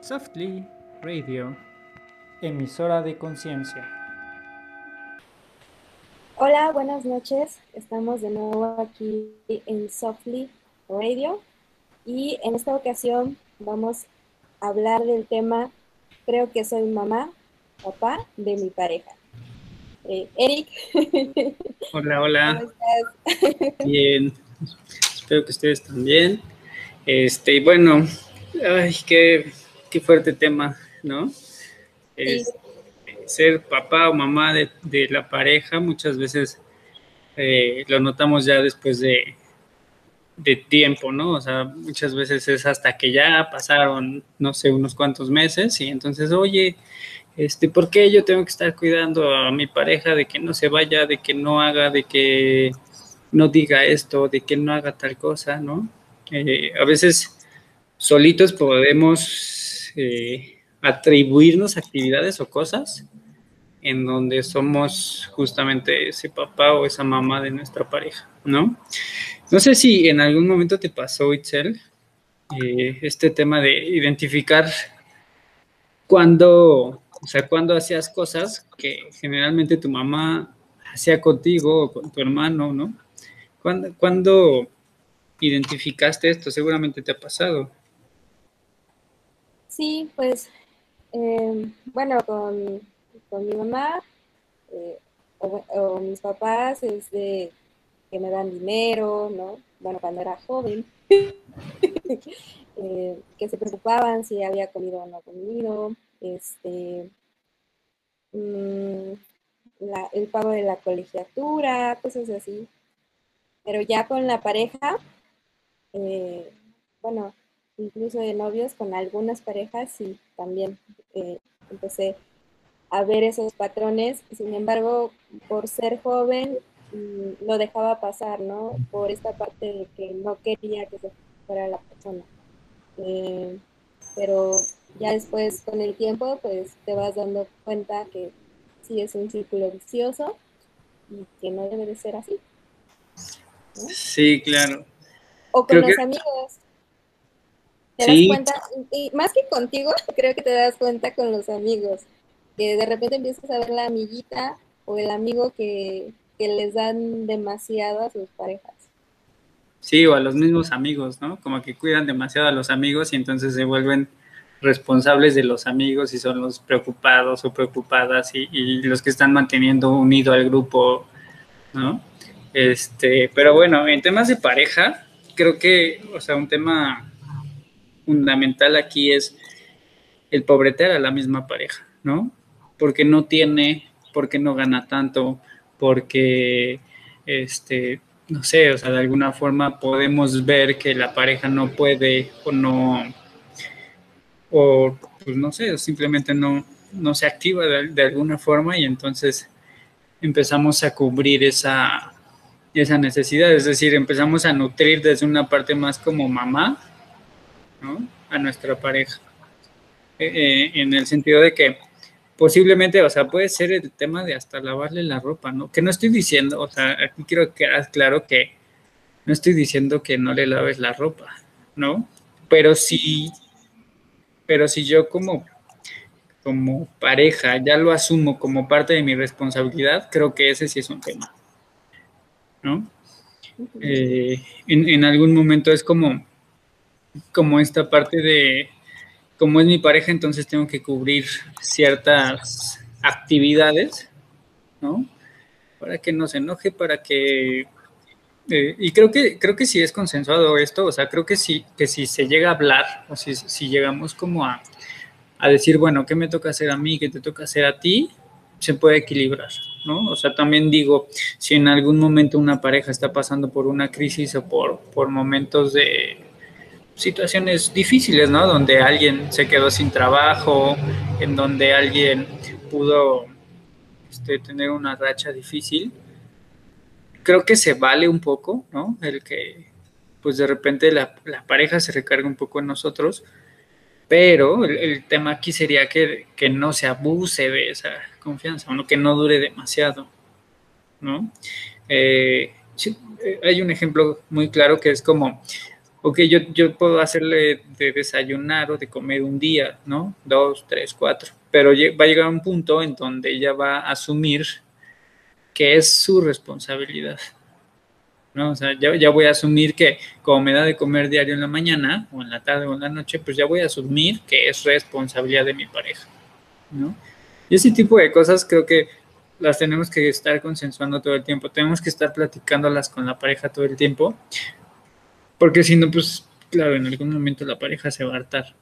Softly Radio, emisora de conciencia. Hola, buenas noches. Estamos de nuevo aquí en Softly Radio y en esta ocasión vamos a hablar del tema Creo que soy mamá, papá de mi pareja. Eh, Eric. Hola, hola. ¿Cómo estás? Bien. Espero que ustedes también. Este, bueno, ay, qué, qué fuerte tema, ¿no? ser papá o mamá de, la pareja muchas veces eh, lo notamos ya después de, de tiempo, ¿no? O sea, muchas veces es hasta que ya pasaron, no sé, unos cuantos meses y entonces, oye, este, ¿por qué yo tengo que estar cuidando a mi pareja de que no se vaya, de que no haga, de que no diga esto, de que no haga tal cosa, ¿no? Eh, a veces solitos podemos eh, atribuirnos actividades o cosas en donde somos justamente ese papá o esa mamá de nuestra pareja, ¿no? No sé si en algún momento te pasó, Itzel, eh, este tema de identificar cuando, o sea, cuando hacías cosas que generalmente tu mamá hacía contigo o con tu hermano, ¿no? ¿Cuándo, identificaste esto? Seguramente te ha pasado. Sí, pues, eh, bueno, con, mi mamá eh, o, mis papás es de que me dan dinero, ¿no? Bueno, cuando era joven, eh, que se preocupaban si había comido o no comido, este, mm, el pago de la colegiatura, cosas así. Pero ya con la pareja, eh, bueno, incluso de novios, con algunas parejas, sí, también eh, empecé a ver esos patrones. Sin embargo, por ser joven, Mm, lo dejaba pasar, ¿no? Por esta parte de que no quería que se fuera la persona. Eh, pero ya después, con el tiempo, pues te vas dando cuenta que sí es un círculo vicioso y que no debe de ser así. Sí, claro. O con los amigos. Te das cuenta, y más que contigo, creo que te das cuenta con los amigos, que de repente empiezas a ver la amiguita o el amigo que que les dan demasiado a sus parejas. Sí, o a los mismos amigos, ¿no? Como que cuidan demasiado a los amigos y entonces se vuelven responsables de los amigos y son los preocupados o preocupadas y, los que están manteniendo unido al grupo, ¿no? Este, pero bueno, en temas de pareja, creo que, o sea, un tema fundamental aquí es el pobretear a la misma pareja, ¿no? Porque no tiene, porque no gana tanto, porque, este, no sé, o sea, de alguna forma podemos ver que la pareja no puede o no, o pues no sé, simplemente no, no se activa de, alguna forma y entonces empezamos a cubrir esa, esa necesidad, es decir, empezamos a nutrir desde una parte más como mamá, ¿no? A nuestra pareja. Eh, eh, en el sentido de que posiblemente, o sea, puede ser el tema de hasta lavarle la ropa, ¿no? Que no estoy diciendo, o sea, aquí quiero quedar claro que no estoy diciendo que no le laves la ropa, ¿no? Pero si, pero si yo como, como pareja ya lo asumo como parte de mi responsabilidad, creo que ese sí es un tema, ¿no? Eh, en, en algún momento es como, como esta parte de, como es mi pareja, entonces tengo que cubrir ciertas actividades, ¿no? Para que no se enoje, para que... Eh, y creo que, creo que sí es consensuado esto, o sea, creo que sí, que si se llega a hablar, o si, si llegamos como a, a decir, bueno, ¿qué me toca hacer a mí? ¿Qué te toca hacer a ti? Se puede equilibrar, ¿no? O sea, también digo, si en algún momento una pareja está pasando por una crisis o por, por momentos de, situaciones difíciles, ¿no? Donde alguien se quedó sin trabajo, en donde alguien pudo este, tener una racha difícil. Creo que se vale un poco, ¿no? El que, pues de repente la, pareja se recarga un poco en nosotros, pero el, tema aquí sería que, no se abuse de esa confianza, o que no dure demasiado, ¿no? Eh, eh, hay un ejemplo muy claro que es como ok, yo, yo puedo hacerle de desayunar o de comer un día, ¿no? Dos, tres, cuatro, pero va a llegar un punto en donde ella va a asumir que es su responsabilidad. ¿no? O sea, ya, ya, voy a asumir que como me da de comer diario en la mañana o en la tarde o en la noche, pues ya voy a asumir que es responsabilidad de mi pareja, ¿no? Y ese tipo de cosas creo que las tenemos que estar consensuando todo el tiempo, tenemos que estar platicándolas con la pareja todo el tiempo, porque si no, pues claro, en algún momento la pareja se va a hartar,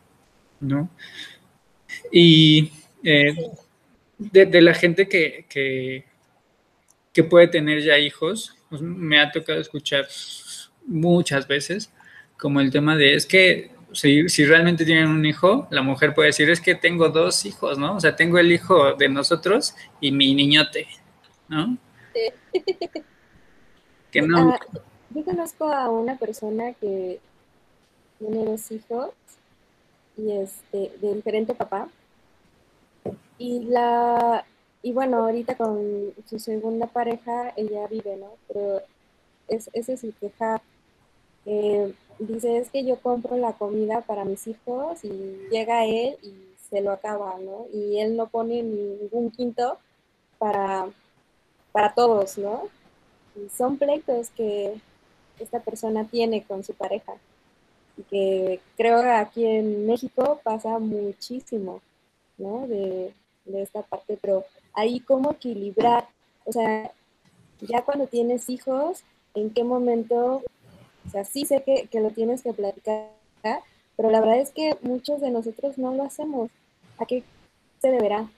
¿no? Y eh, de, la gente que, que, que puede tener ya hijos, pues me ha tocado escuchar muchas veces como el tema de es que si, si, realmente tienen un hijo, la mujer puede decir es que tengo dos hijos, ¿no? O sea, tengo el hijo de nosotros y mi niñote, ¿no? Sí. Que no. Ah, yo conozco a una persona que tiene dos hijos y este de diferente papá y la y bueno, ahorita con su segunda pareja, ella vive, ¿no? Pero es, ese es su queja. Eh, dice, es que yo compro la comida para mis hijos y llega él y se lo acaba, ¿no? Y él no pone ningún quinto para, para todos, ¿no? Y son pleitos que esta persona tiene con su pareja y que creo que aquí en México pasa muchísimo, ¿no? De, de esta parte, pero ahí cómo equilibrar, o sea, ya cuando tienes hijos, en qué momento, o sea, sí sé que, lo tienes que platicar, pero la verdad es que muchos de nosotros no lo hacemos. ¿A qué se deberá?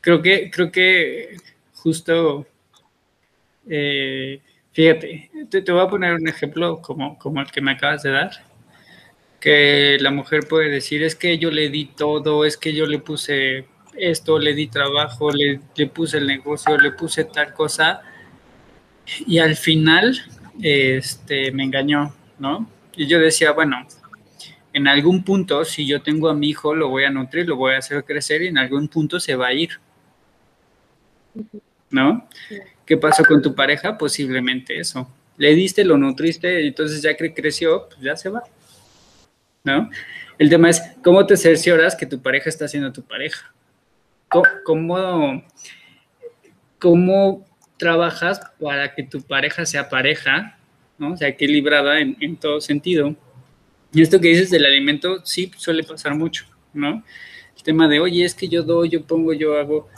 Creo que, creo que justo, eh, fíjate, te, te, voy a poner un ejemplo como, como el que me acabas de dar, que la mujer puede decir, es que yo le di todo, es que yo le puse esto, le di trabajo, le, puse el negocio, le puse tal cosa y al final este, me engañó, ¿no? Y yo decía, bueno, en algún punto, si yo tengo a mi hijo, lo voy a nutrir, lo voy a hacer crecer y en algún punto se va a ir, ¿no? ¿Qué pasó con tu pareja? Posiblemente eso. Le diste, lo nutriste, entonces ya que creció, pues ya se va, ¿no? El tema es, ¿cómo te cercioras que tu pareja está siendo tu pareja? ¿Cómo, cómo trabajas para que tu pareja sea pareja, ¿no? sea equilibrada en, en, todo sentido? Y esto que dices del alimento, sí, suele pasar mucho, ¿no? El tema de, oye, es que yo doy, yo pongo, yo hago.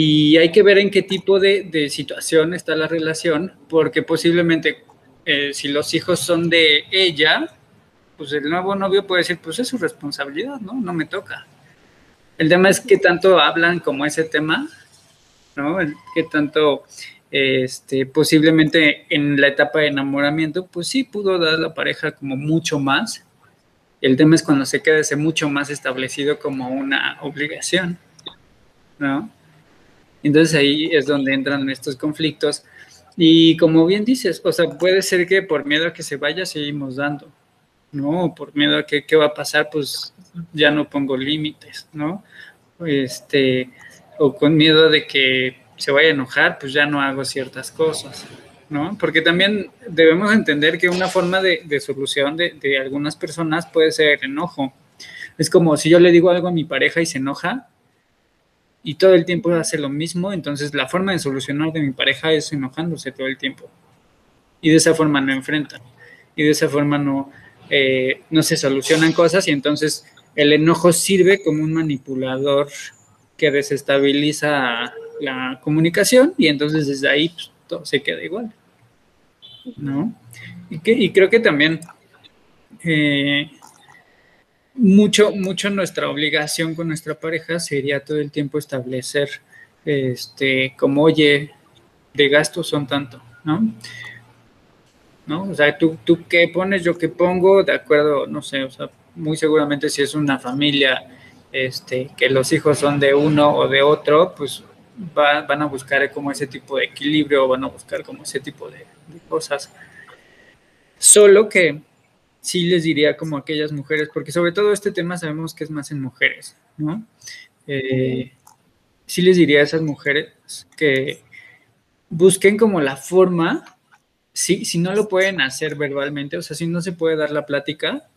Y hay que ver en qué tipo de, de situación está la relación, porque posiblemente eh, si los hijos son de ella, pues el nuevo novio puede decir, pues es su responsabilidad, ¿no? No me toca. El tema es qué tanto hablan como ese tema, ¿no? Qué tanto, este, posiblemente en la etapa de enamoramiento, pues sí pudo dar la pareja como mucho más. El tema es cuando se queda ese mucho más establecido como una obligación, ¿no? Entonces ahí es donde entran estos conflictos. Y como bien dices, o sea, puede ser que por miedo a que se vaya seguimos dando, ¿no? Por miedo a que qué va a pasar, pues ya no pongo límites, ¿no? Este, o con miedo de que se vaya a enojar, pues ya no hago ciertas cosas, ¿no? Porque también debemos entender que una forma de, solución de, de, algunas personas puede ser enojo. Es como si yo le digo algo a mi pareja y se enoja y todo el tiempo hace lo mismo, entonces la forma de solucionar de mi pareja es enojándose todo el tiempo. Y de esa forma no enfrentan. Y de esa forma no, eh, no se solucionan cosas y entonces el enojo sirve como un manipulador que desestabiliza la comunicación y entonces desde ahí pues, todo se queda igual. ¿No? Y, que, y creo que también eh, mucho, mucho nuestra obligación con nuestra pareja sería todo el tiempo establecer este, como, oye, de gastos son tanto, ¿no? ¿No? O sea, tú, tú qué pones, yo qué pongo, de acuerdo, no sé, o sea, muy seguramente si es una familia este, que los hijos son de uno o de otro, pues van a buscar como ese tipo de equilibrio, van a buscar como ese tipo de, cosas. Solo que sí les diría como aquellas mujeres, porque sobre todo este tema sabemos que es más en mujeres, ¿no? Eh, sí les diría a esas mujeres que busquen como la forma si, si no lo pueden hacer verbalmente, o sea, si no se puede dar la plática,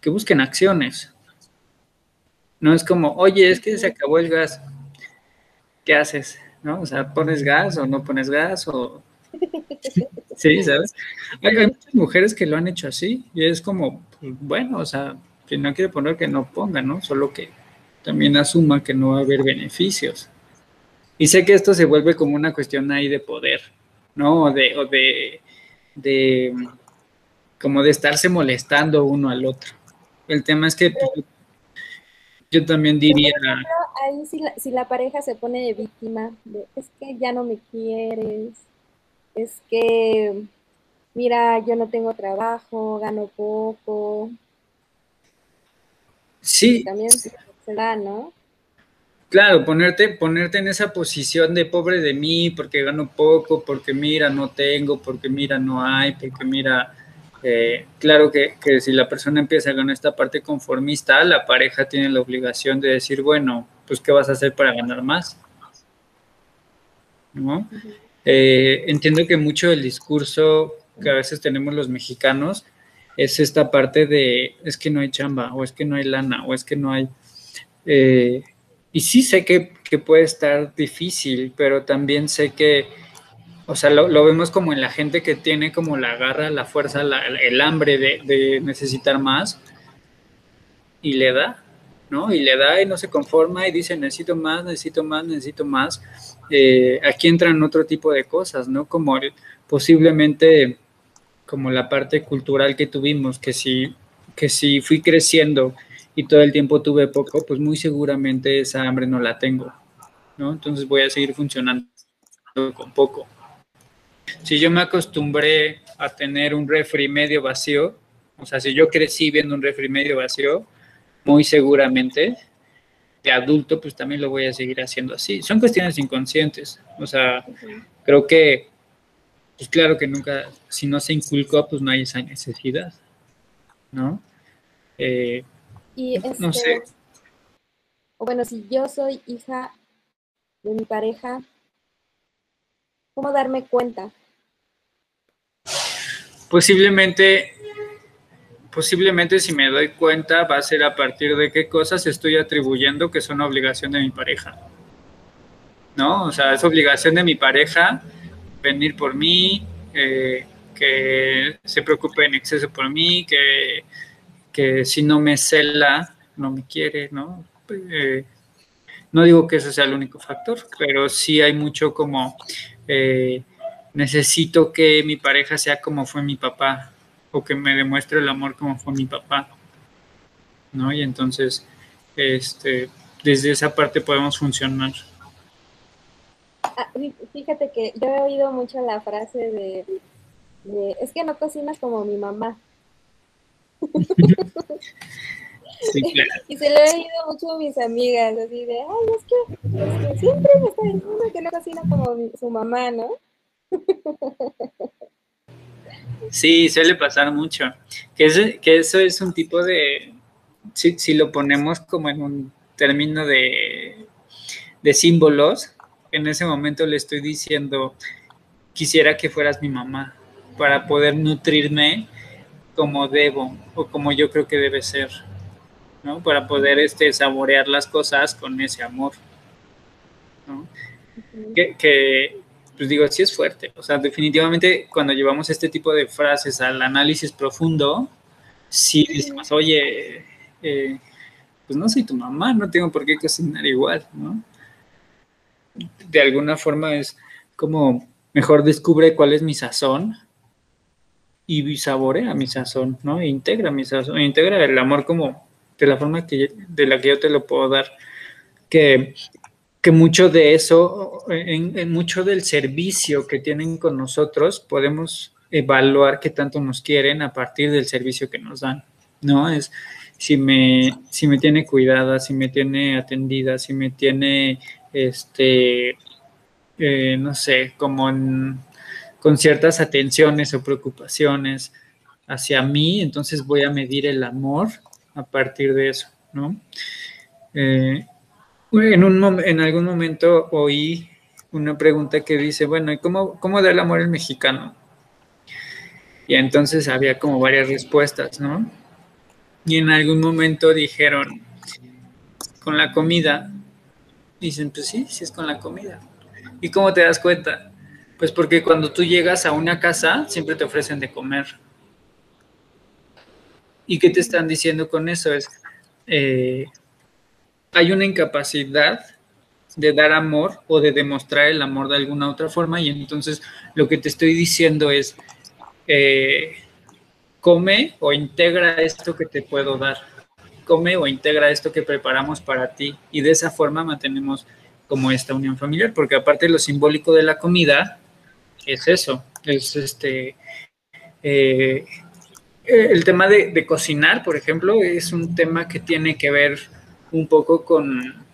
que busquen acciones. No es como, oye, es que se acabó el gas. ¿Qué haces? ¿No? O sea, ¿pones gas o no pones gas? O... Sí, ¿sabes? Hay, muchas mujeres que lo han hecho así y es como, pues, bueno, o sea, si no quiere poner que no ponga, ¿no? Solo que también asuma que no va a haber beneficios. Y sé que esto se vuelve como una cuestión ahí de poder, ¿no? O de, o de, de como de estarse molestando uno al otro. El tema es que yo también diría... ahí si la, si la pareja se pone de víctima, de, es que ya no me quieres, es que, mira, yo no tengo trabajo, gano poco. Sí. También se da, ¿no? Claro, ponerte, ponerte en esa posición de pobre de mí, porque gano poco, porque mira, no tengo, porque mira, no hay, porque mira, eh, claro que, que, si la persona empieza con esta parte conformista, la pareja tiene la obligación de decir, bueno, pues ¿qué vas a hacer para ganar más? ¿No? Eh, entiendo que mucho del discurso que a veces tenemos los mexicanos es esta parte de, es que no hay chamba, o es que no hay lana, o es que no hay... Eh, y sí sé que, puede estar difícil, pero también sé que, o sea, lo, vemos como en la gente que tiene como la garra, la fuerza, el hambre de, necesitar más y le da, ¿no? Y le da y no se conforma y dice, necesito más, necesito más, necesito más. Eh, aquí entran otro tipo de cosas, ¿no? Como posiblemente como la parte cultural que tuvimos, que si, que si fui creciendo y todo el tiempo tuve poco, pues muy seguramente esa hambre no la tengo, ¿no? Entonces voy a seguir funcionando con poco. Si yo me acostumbré a tener un refri medio vacío, o sea, si yo crecí viendo un refri medio vacío, muy seguramente de adulto, pues también lo voy a seguir haciendo así. Son cuestiones inconscientes. O sea, creo que, pues claro que nunca, si no se inculcó, pues no hay esa necesidad, ¿no? Eh, y no sé. Este, o bueno, si yo soy hija de mi pareja, ¿cómo darme cuenta? Posiblemente, posiblemente si me doy cuenta va a ser a partir de qué cosas estoy atribuyendo que son obligación de mi pareja. ¿No? O sea, es obligación de mi pareja venir por mí, eh, que se preocupe en exceso por mí, que que si no me cela, no me quiere, ¿no? Eh, no digo que ese sea el único factor, pero sí hay mucho como eh, necesito que mi pareja sea como fue mi papá o que me demuestre el amor como fue mi papá, ¿no? Y entonces, este, desde esa parte podemos funcionar. Ah, fíjate que yo he oído mucho la frase de, de es que no cocinas como mi mamá. Y se lo he oído mucho a mis amigas, así de, ay, es que, siempre me está diciendo que no cocina como su mamá, ¿no? Sí, suele pasar mucho. Que, que eso es un tipo de, si, si, lo ponemos como en un término de, de símbolos, en ese momento le estoy diciendo, quisiera que fueras mi mamá para poder nutrirme como debo o como yo creo que debe ser, ¿no? Para poder este, saborear las cosas con ese amor, ¿no? que, pues digo, sí es fuerte. O sea, definitivamente cuando llevamos este tipo de frases al análisis profundo, sí decimos, oye, eh, pues no soy tu mamá, no tengo por qué cocinar igual, ¿no? De alguna forma es como mejor descubre cuál es mi sazón y saborea mi sazón, ¿no? E integra mi sazón, e integra el amor como de la forma que, de la que yo te lo puedo dar. Que, que mucho de eso, en, mucho del servicio que tienen con nosotros, podemos evaluar qué tanto nos quieren a partir del servicio que nos dan, ¿no? Es si me, si me tiene cuidada, si me tiene atendida, si me tiene, este, eh, no sé, como en con ciertas atenciones o preocupaciones hacia mí, entonces voy a medir el amor a partir de eso, ¿no? Eh, en, un, en algún momento oí una pregunta que dice, bueno, ¿y cómo, cómo da el amor el mexicano? Y entonces había como varias respuestas, ¿no? Y en algún momento dijeron, con la comida, dicen, pues sí, sí es con la comida. ¿Y cómo te das cuenta? Pues porque cuando tú llegas a una casa, siempre te ofrecen de comer. ¿Y qué te están diciendo con eso? Es, eh, hay una incapacidad de dar amor o de demostrar el amor de alguna otra forma y entonces lo que te estoy diciendo es, eh, come o integra esto que te puedo dar, come o integra esto que preparamos para ti. Y de esa forma mantenemos como esta unión familiar, porque aparte lo simbólico de la comida es eso, es este... Eh, el tema de, cocinar, por ejemplo, es un tema que tiene que ver un poco con,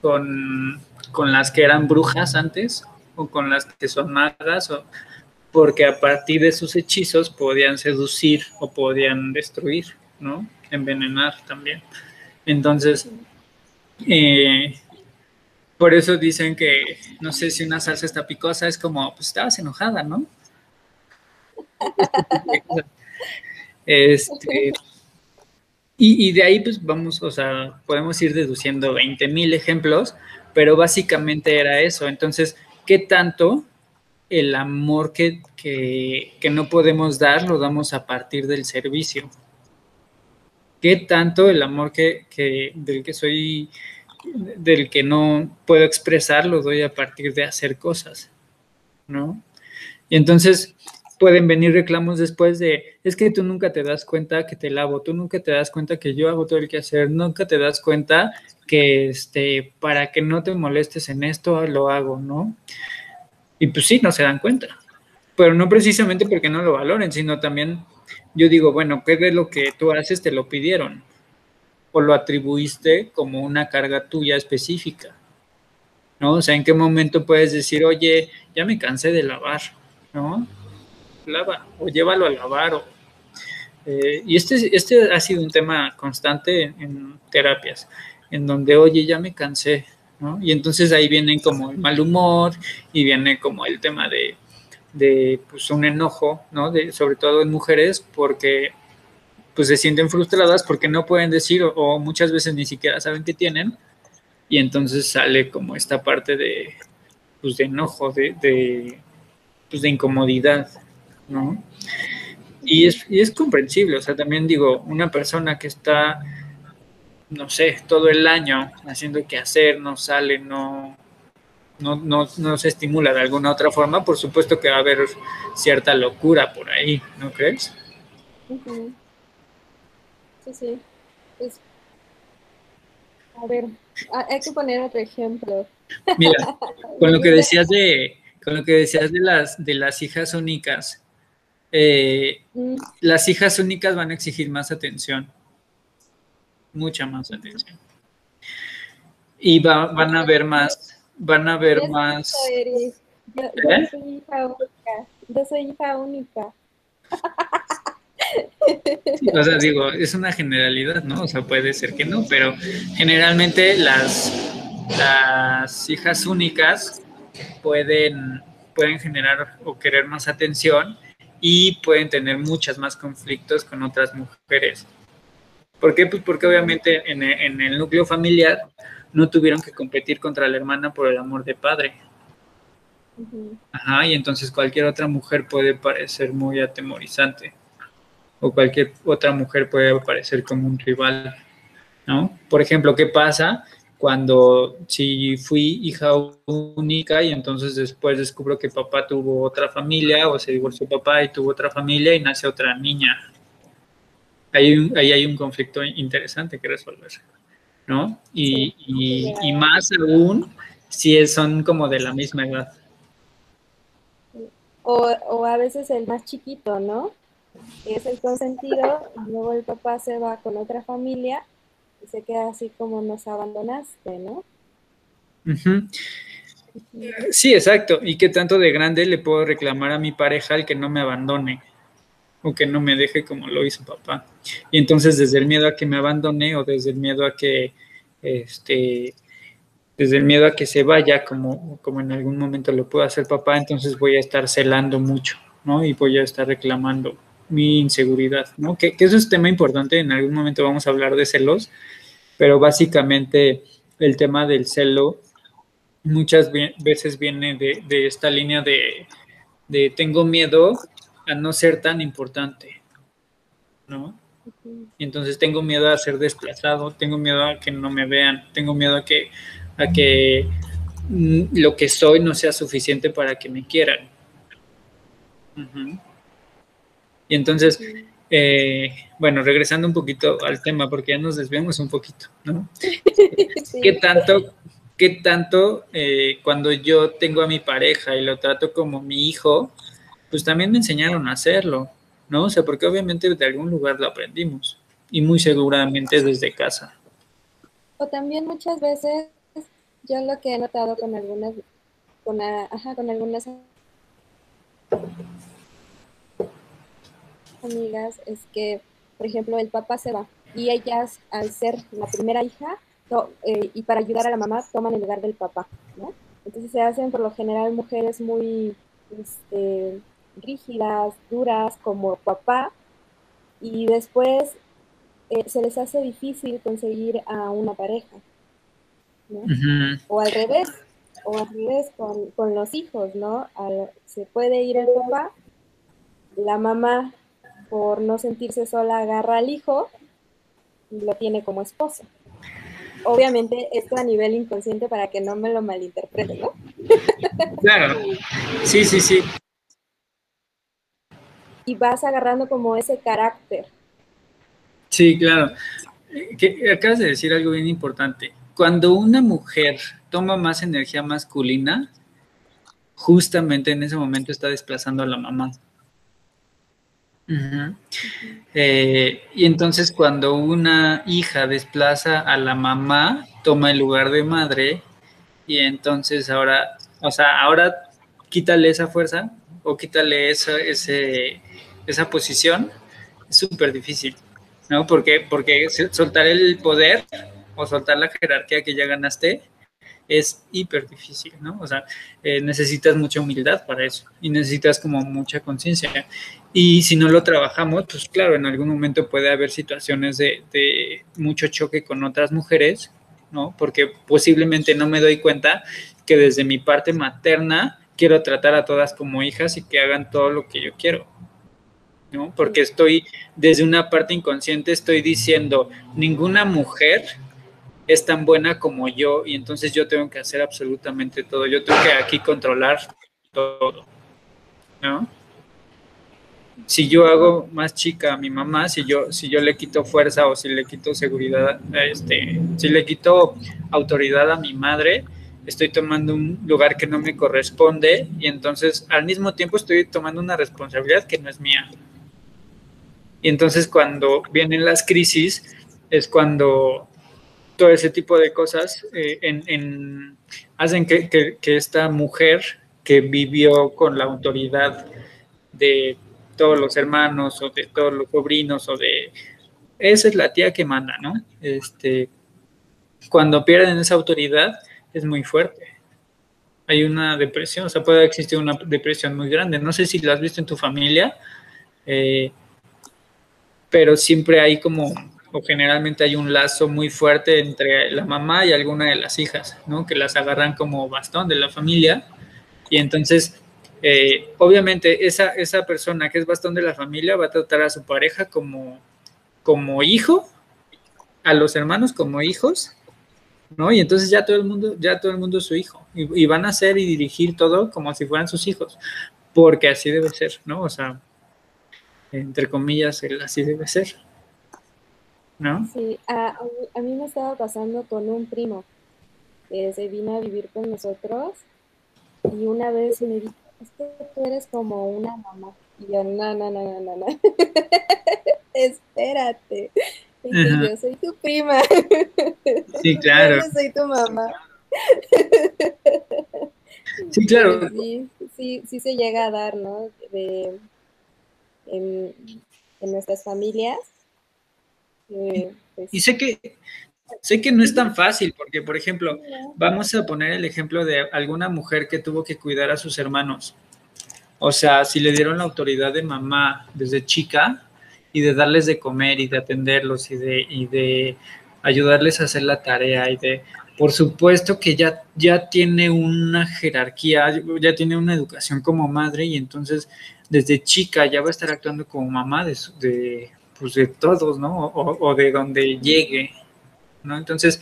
con, con, las que eran brujas antes o con las que son magas, o, porque a partir de sus hechizos podían seducir o podían destruir, ¿no? Envenenar también. Entonces, eh, por eso dicen que, no sé si una salsa está picosa, es como, pues estabas enojada, ¿no? Este, y, de ahí, pues vamos, o sea, podemos ir deduciendo 20 mil ejemplos, pero básicamente era eso. Entonces, ¿qué tanto el amor que, no podemos dar lo damos a partir del servicio? ¿Qué tanto el amor que, que, del que soy del que no puedo expresar, lo doy a partir de hacer cosas, ¿no? Y entonces pueden venir reclamos después de, es que tú nunca te das cuenta que te lavo, tú nunca te das cuenta que yo hago todo el que hacer, nunca te das cuenta que, este, para que no te molestes en esto, lo hago, ¿no? Y pues sí, no se dan cuenta, pero no precisamente porque no lo valoren, sino también yo digo, bueno, ¿qué de lo que tú haces te lo pidieron? o lo atribuiste como una carga tuya específica. ¿No? O sea, ¿en qué momento puedes decir, oye, ya me cansé de lavar, ¿no? Lava, o llévalo a lavar, o, eh, y este, este ha sido un tema constante en, terapias, en donde, oye, ya me cansé, ¿no? Y entonces ahí viene como el mal humor y viene como el tema de, de pues, un enojo, ¿no? De, sobre todo en mujeres, porque pues se sienten frustradas porque no pueden decir o, muchas veces ni siquiera saben que tienen y entonces sale como esta parte de, pues de enojo, de, de, pues de incomodidad, ¿no? Y es, y es comprensible, o sea, también digo, una persona que está, no sé, todo el año haciendo que hacer, no sale, no, no, no, no, se estimula de alguna otra forma, por supuesto que va a haber cierta locura por ahí, ¿no crees? sí. Pues, a ver, hay que poner otro ejemplo. Mira, con lo que decías de, con lo que decías de las, de las hijas únicas, eh, mm. las hijas únicas van a exigir más atención, mucha más atención. Y van a ver más, van a ver más. Yo, ¿Eh? soy hija única. Yo soy hija única. o sea, digo, es una generalidad, ¿no? O sea, puede ser que no, pero generalmente las, las hijas únicas pueden, pueden generar o querer más atención y pueden tener muchas más conflictos con otras mujeres. ¿Por qué? Pues porque obviamente en el, en el núcleo familiar no tuvieron que competir contra la hermana por el amor de padre. Ajá, y entonces cualquier otra mujer puede parecer muy atemorizante o cualquier otra mujer puede aparecer como un rival, ¿no? Por ejemplo, ¿qué pasa cuando si fui hija única y entonces después descubro que papá tuvo otra familia o se divorció papá y tuvo otra familia y nace otra niña? Ahí, ahí hay un conflicto interesante que resolver, ¿no? Y, y, más aún si son como de la misma edad. O, o a veces el más chiquito, ¿no? es el consentido, y luego el papá se va con otra familia y se queda así como nos abandonaste, ¿no? Sí, exacto. ¿Y qué tanto de grande le puedo reclamar a mi pareja el que no me abandone o que no me deje como lo hizo papá? Y entonces desde el miedo a que me abandone o desde el miedo a que, este, desde el miedo a que se vaya como, como en algún momento lo pueda hacer papá, entonces voy a estar celando mucho ¿no? Y voy a estar reclamando mi inseguridad, ¿no? Que, eso es tema importante, en algún momento vamos a hablar de celos, pero básicamente el tema del celo muchas veces viene de, esta línea de, de, tengo miedo a no ser tan importante, ¿no? Entonces tengo miedo a ser desplazado, tengo miedo a que no me vean, tengo miedo a que, a que mm, lo que soy no sea suficiente para que me quieran. Y entonces, eh, bueno, regresando un poquito al tema, porque ya nos desviamos un poquito, ¿no? ¿Qué tanto, qué tanto eh, cuando yo tengo a mi pareja y lo trato como mi hijo, pues también me enseñaron a hacerlo, ¿no? O sea, porque obviamente de algún lugar lo aprendimos y muy seguramente desde casa. O también muchas veces yo lo que he notado con algunas, con, ajá, con algunas amigas es que, por ejemplo, el papá se va y ellas, al ser la primera hija eh, y para ayudar a la mamá, toman el lugar del papá, ¿no? Entonces se hacen por lo general mujeres muy este, rígidas, duras como papá y después eh, se les hace difícil conseguir a una pareja. ¿no? O al revés, o al revés con, con los hijos, ¿no? se puede ir el papá, la mamá por no sentirse sola agarra al hijo y lo tiene como esposo. Obviamente esto a nivel inconsciente para que no me lo malinterprete, ¿no? Claro, sí, sí, sí. Y vas agarrando como ese carácter. Sí, claro. Que, acabas de decir algo bien importante. Cuando una mujer toma más energía masculina, justamente en ese momento está desplazando a la mamá. Eh, y entonces cuando una hija desplaza a la mamá, toma el lugar de madre y entonces ahora, o sea, ahora quítale esa fuerza o quítale esa, ese, esa posición, es súper difícil, ¿no? Porque, porque soltar el poder o soltar la jerarquía que ya ganaste es hiper difícil, ¿no? O sea, eh, necesitas mucha humildad para eso y necesitas como mucha conciencia. Y si no lo trabajamos, pues claro, en algún momento puede haber situaciones de, de, mucho choque con otras mujeres, ¿no? Porque posiblemente no me doy cuenta que desde mi parte materna quiero tratar a todas como hijas y que hagan todo lo que yo quiero, ¿no? Porque estoy, desde una parte inconsciente, estoy diciendo, ninguna mujer es tan buena como yo y entonces yo tengo que hacer absolutamente todo. Yo tengo que aquí controlar todo, ¿no? Si yo hago más chica a mi mamá, si yo, si yo le quito fuerza o si le quito seguridad, este, si le quito autoridad a mi madre, estoy tomando un lugar que no me corresponde y entonces al mismo tiempo estoy tomando una responsabilidad que no es mía. Y entonces cuando vienen las crisis es cuando todo ese tipo de cosas eh, en, hacen que, esta mujer que vivió con la autoridad de todos los hermanos o de todos los sobrinos o de... Esa es la tía que manda, ¿no? Este, cuando pierden esa autoridad es muy fuerte. Hay una depresión, o sea, puede existir una depresión muy grande. No sé si lo has visto en tu familia, eh, pero siempre hay como o generalmente hay un lazo muy fuerte entre la mamá y alguna de las hijas, ¿no? Que las agarran como bastón de la familia. Y entonces, eh, obviamente, esa, esa persona que es bastón de la familia va a tratar a su pareja como, como hijo, a los hermanos como hijos, ¿no? Y entonces ya todo el mundo, ya todo el mundo es su hijo. Y, y van a hacer y dirigir todo como si fueran sus hijos. Porque así debe ser, ¿no? O sea, entre comillas, así debe ser. ¿No? Sí, a, a, mí me estaba pasando con un primo que se vino a vivir con nosotros y una vez me dijo, es que tú eres como una mamá. Y yo, no, no, no, no, no, espérate. yo soy tu prima. Sí, claro. Yo soy tu mamá. Sí, claro. Sí, sí, sí se llega a dar, ¿no? De, en, en nuestras familias pues y sé que, sé que no es tan fácil, porque, por ejemplo, vamos a poner el ejemplo de alguna mujer que tuvo que cuidar a sus hermanos. O sea, si le dieron la autoridad de mamá desde chica y de darles de comer y de atenderlos y de, y de ayudarles a hacer la tarea y de, por supuesto que ya, ya tiene una jerarquía, ya tiene una educación como madre y entonces desde chica ya va a estar actuando como mamá de, de, pues de todos, ¿no? O, de donde llegue, ¿no? Entonces,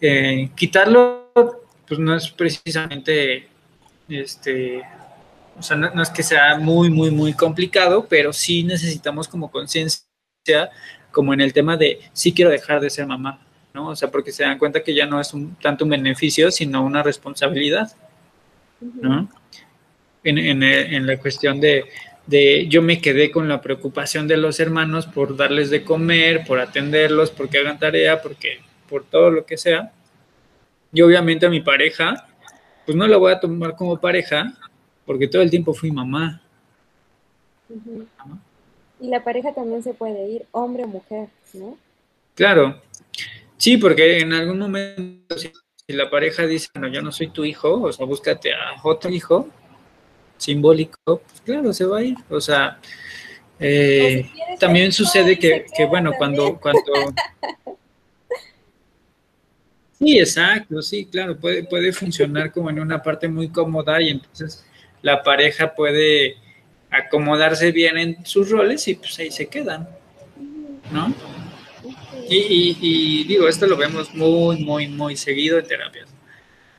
eh, quitarlo, pues no es precisamente, este, o sea, no, es que sea muy, muy, muy complicado, pero sí necesitamos como conciencia, como en el tema de sí quiero dejar de ser mamá, ¿no? O sea, porque se dan cuenta que ya no es un, tanto un beneficio, sino una responsabilidad, ¿no? En, en, la cuestión de, de, yo me quedé con la preocupación de los hermanos por darles de comer, por atenderlos, porque hagan tarea, porque por todo lo que sea. Y obviamente a mi pareja, pues no la voy a tomar como pareja, porque todo el tiempo fui mamá. Y la pareja también se puede ir, hombre o mujer, ¿no? Claro, sí, porque en algún momento, si, la pareja dice, bueno, yo no soy tu hijo, o sea, búscate a otro hijo simbólico, pues claro, se va a ir. O sea, eh, también sucede que, que bueno, cuando, cuando Sí, exacto, sí, claro, puede, puede funcionar como en una parte muy cómoda y entonces la pareja puede acomodarse bien en sus roles y pues ahí se quedan, ¿no? Y, digo, esto lo vemos muy, muy, muy seguido en terapias.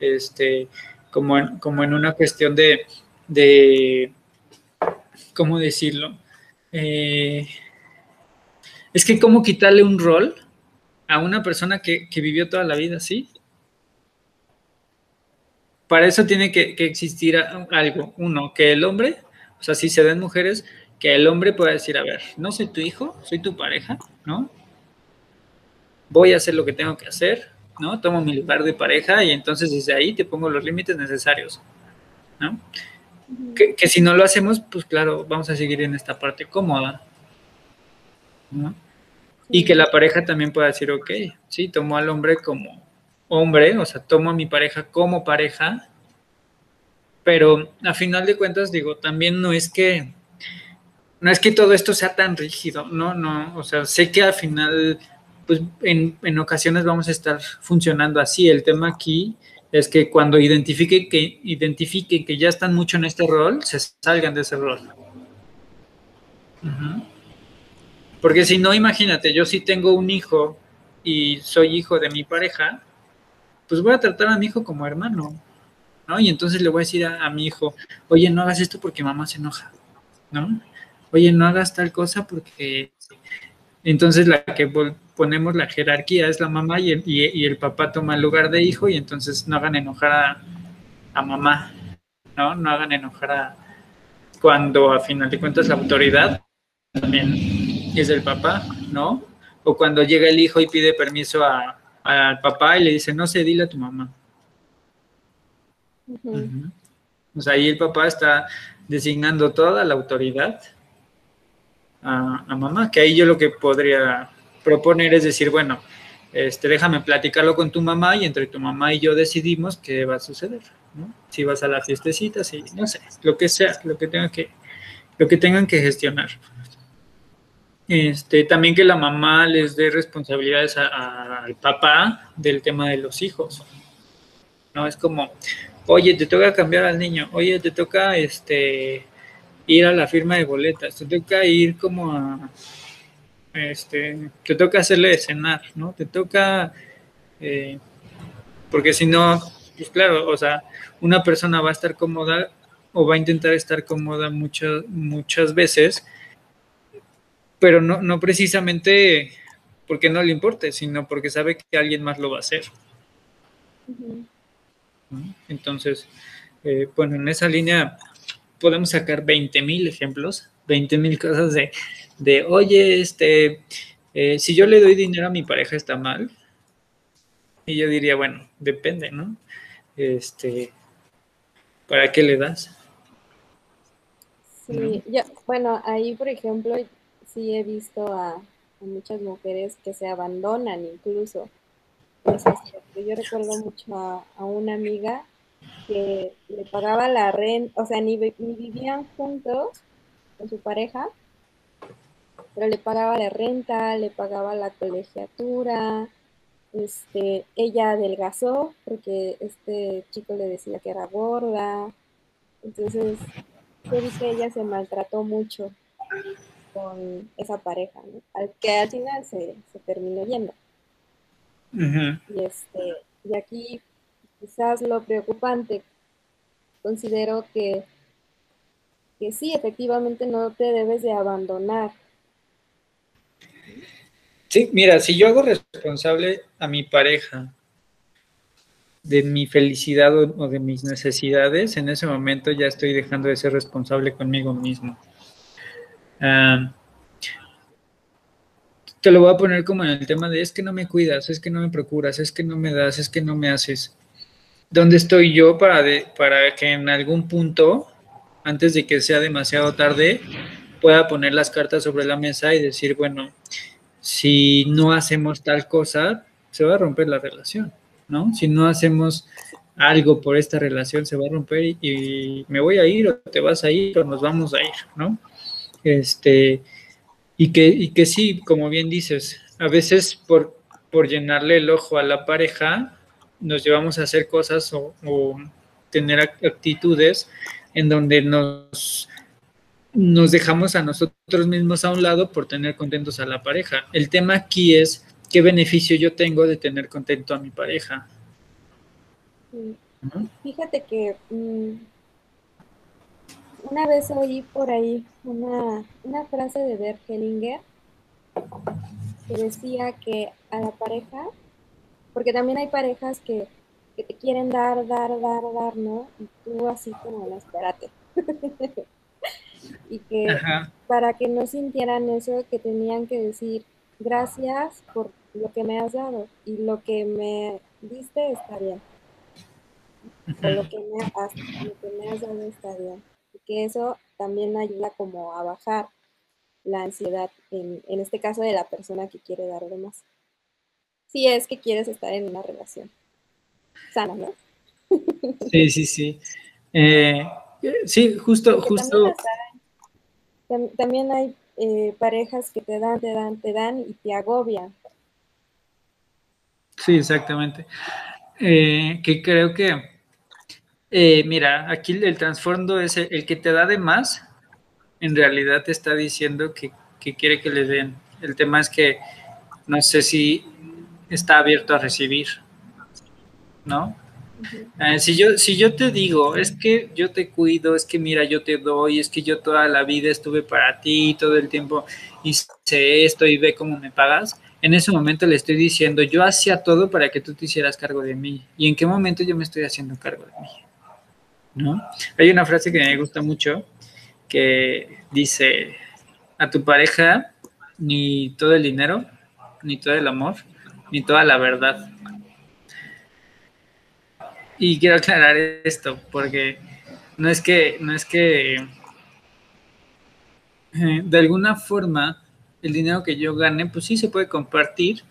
Este, como en, como en una cuestión de, de ¿cómo decirlo? Eh, es que cómo quitarle un rol a una persona que, que vivió toda la vida así para eso tiene que, existir algo. Uno, que el hombre, o sea, si se ven mujeres, que el hombre pueda decir, a ver, no soy tu hijo, soy tu pareja, ¿no? Voy a hacer lo que tengo que hacer, ¿no? Tomo mi lugar de pareja y entonces desde ahí te pongo los límites necesarios, ¿no? Que, si no lo hacemos, pues claro, vamos a seguir en esta parte cómoda, ¿no? Y que la pareja también pueda decir, ok, sí, tomo al hombre como hombre, o sea, tomo a mi pareja como pareja, pero a final de cuentas digo, también no es que no es que todo esto sea tan rígido, no, no, o sea, sé que al final, pues en, en ocasiones vamos a estar funcionando así. El tema aquí es que cuando identifique que identifiquen que ya están mucho en este rol, se salgan de ese rol. Porque si no, imagínate, yo si tengo un hijo y soy hijo de mi pareja, pues voy a tratar a mi hijo como hermano, ¿no? Y entonces le voy a decir a, mi hijo, oye, no hagas esto porque mamá se enoja, ¿no? Oye, no hagas tal cosa porque... Entonces la que ponemos la jerarquía es la mamá y el, y, el papá toma el lugar de hijo y entonces no hagan enojar a, a mamá, ¿no? No hagan enojar a... Cuando a final de cuentas la autoridad también es el papá, ¿no? O cuando llega el hijo y pide permiso a, al papá y le dice, no sé, dile a tu mamá. O sea, ahí el papá está designando toda la autoridad a, mamá, que ahí yo lo que podría proponer es decir, bueno, este, déjame platicarlo con tu mamá y entre tu mamá y yo decidimos qué va a suceder, ¿no? Si vas a la fiestecita, si, no sé, lo que sea, lo que tenga que, lo que tengan que gestionar. Este, también que la mamá les dé responsabilidades al papá del tema de los hijos. ¿No? Es como, oye, te toca cambiar al niño, oye, te toca este ir a la firma de boletas, te toca ir como a este, te toca hacerle cenar, ¿no? Te toca eh, porque si no, pues claro, o sea, una persona va a estar cómoda o va a intentar estar cómoda muchas, muchas veces pero no, no precisamente porque no le importe, sino porque sabe que alguien más lo va a hacer. Entonces, eh, bueno, en esa línea podemos sacar 20 mil ejemplos, 20 mil cosas de, de, oye, este, eh, si yo le doy dinero a mi pareja está mal. Y yo diría, bueno, depende, ¿no? Este, ¿para qué le das? Sí, bueno, ahí por ejemplo, sí he visto a, muchas mujeres que se abandonan incluso. yo recuerdo mucho a, una amiga que le pagaba la renta, o sea, ni, ni vivían juntos con su pareja, pero le pagaba la renta, le pagaba la colegiatura, este, ella adelgazó porque este chico le decía que era gorda, entonces yo vi que ella se maltrató mucho con esa pareja, al que al final se, terminó yendo. Y este, y aquí quizás lo preocupante, considero que, que sí, efectivamente no te debes de abandonar. Sí, mira, si yo hago responsable a mi pareja de mi felicidad o de mis necesidades, en ese momento ya estoy dejando de ser responsable conmigo mismo. Ah, te lo voy a poner como en el tema de es que no me cuidas, es que no me procuras, es que no me das, es que no me haces. ¿Dónde estoy yo para, para que en algún punto, antes de que sea demasiado tarde, pueda poner las cartas sobre la mesa y decir, bueno, si no hacemos tal cosa, se va a romper la relación, ¿no? Si no hacemos algo por esta relación, se va a romper y, me voy a ir o te vas a ir o nos vamos a ir, ¿no? Este, y que, y que sí, como bien dices, a veces por, por llenarle el ojo a la pareja, nos llevamos a hacer cosas o, tener actitudes en donde nos, nos dejamos a nosotros mismos a un lado por tener contentos a la pareja. El tema aquí es qué beneficio yo tengo de tener contento a mi pareja. Fíjate que mm, una vez oí por ahí una, frase de Bert Hellinger que decía que a la pareja, porque también hay parejas que, te quieren dar, dar, dar, dar, ¿no? Y tú así como, espérate. y que para que no sintieran eso, que tenían que decir, gracias por lo que me has dado y lo que me diste está bien. O lo que me, has, lo que me has dado está bien que eso también ayuda como a bajar la ansiedad, en, este caso de la persona que quiere dar de más. Si es que quieres estar en una relación sana, ¿no? Sí, sí, sí. Eh, sí, justo, justo. También, hay eh, parejas que te dan, te dan, te dan y te agobian. Sí, exactamente. Eh, que creo que eh, mira, aquí el trasfondo es el, que te da de más, en realidad te está diciendo que, quiere que le den. El tema es que no sé si está abierto a recibir, ¿no? Eh, si, yo, si yo te digo, es que yo te cuido, es que mira, yo te doy, es que yo toda la vida estuve para ti, todo el tiempo hice esto y ve cómo me pagas, en ese momento le estoy diciendo, yo hacía todo para que tú te hicieras cargo de mí. ¿Y en qué momento yo me estoy haciendo cargo de mí? ¿no? Hay una frase que me gusta mucho que dice, a tu pareja ni todo el dinero, ni todo el amor, ni toda la verdad. Y quiero aclarar esto porque no es que, no es que eh, de alguna forma el dinero que yo gane, pues sí se puede compartir,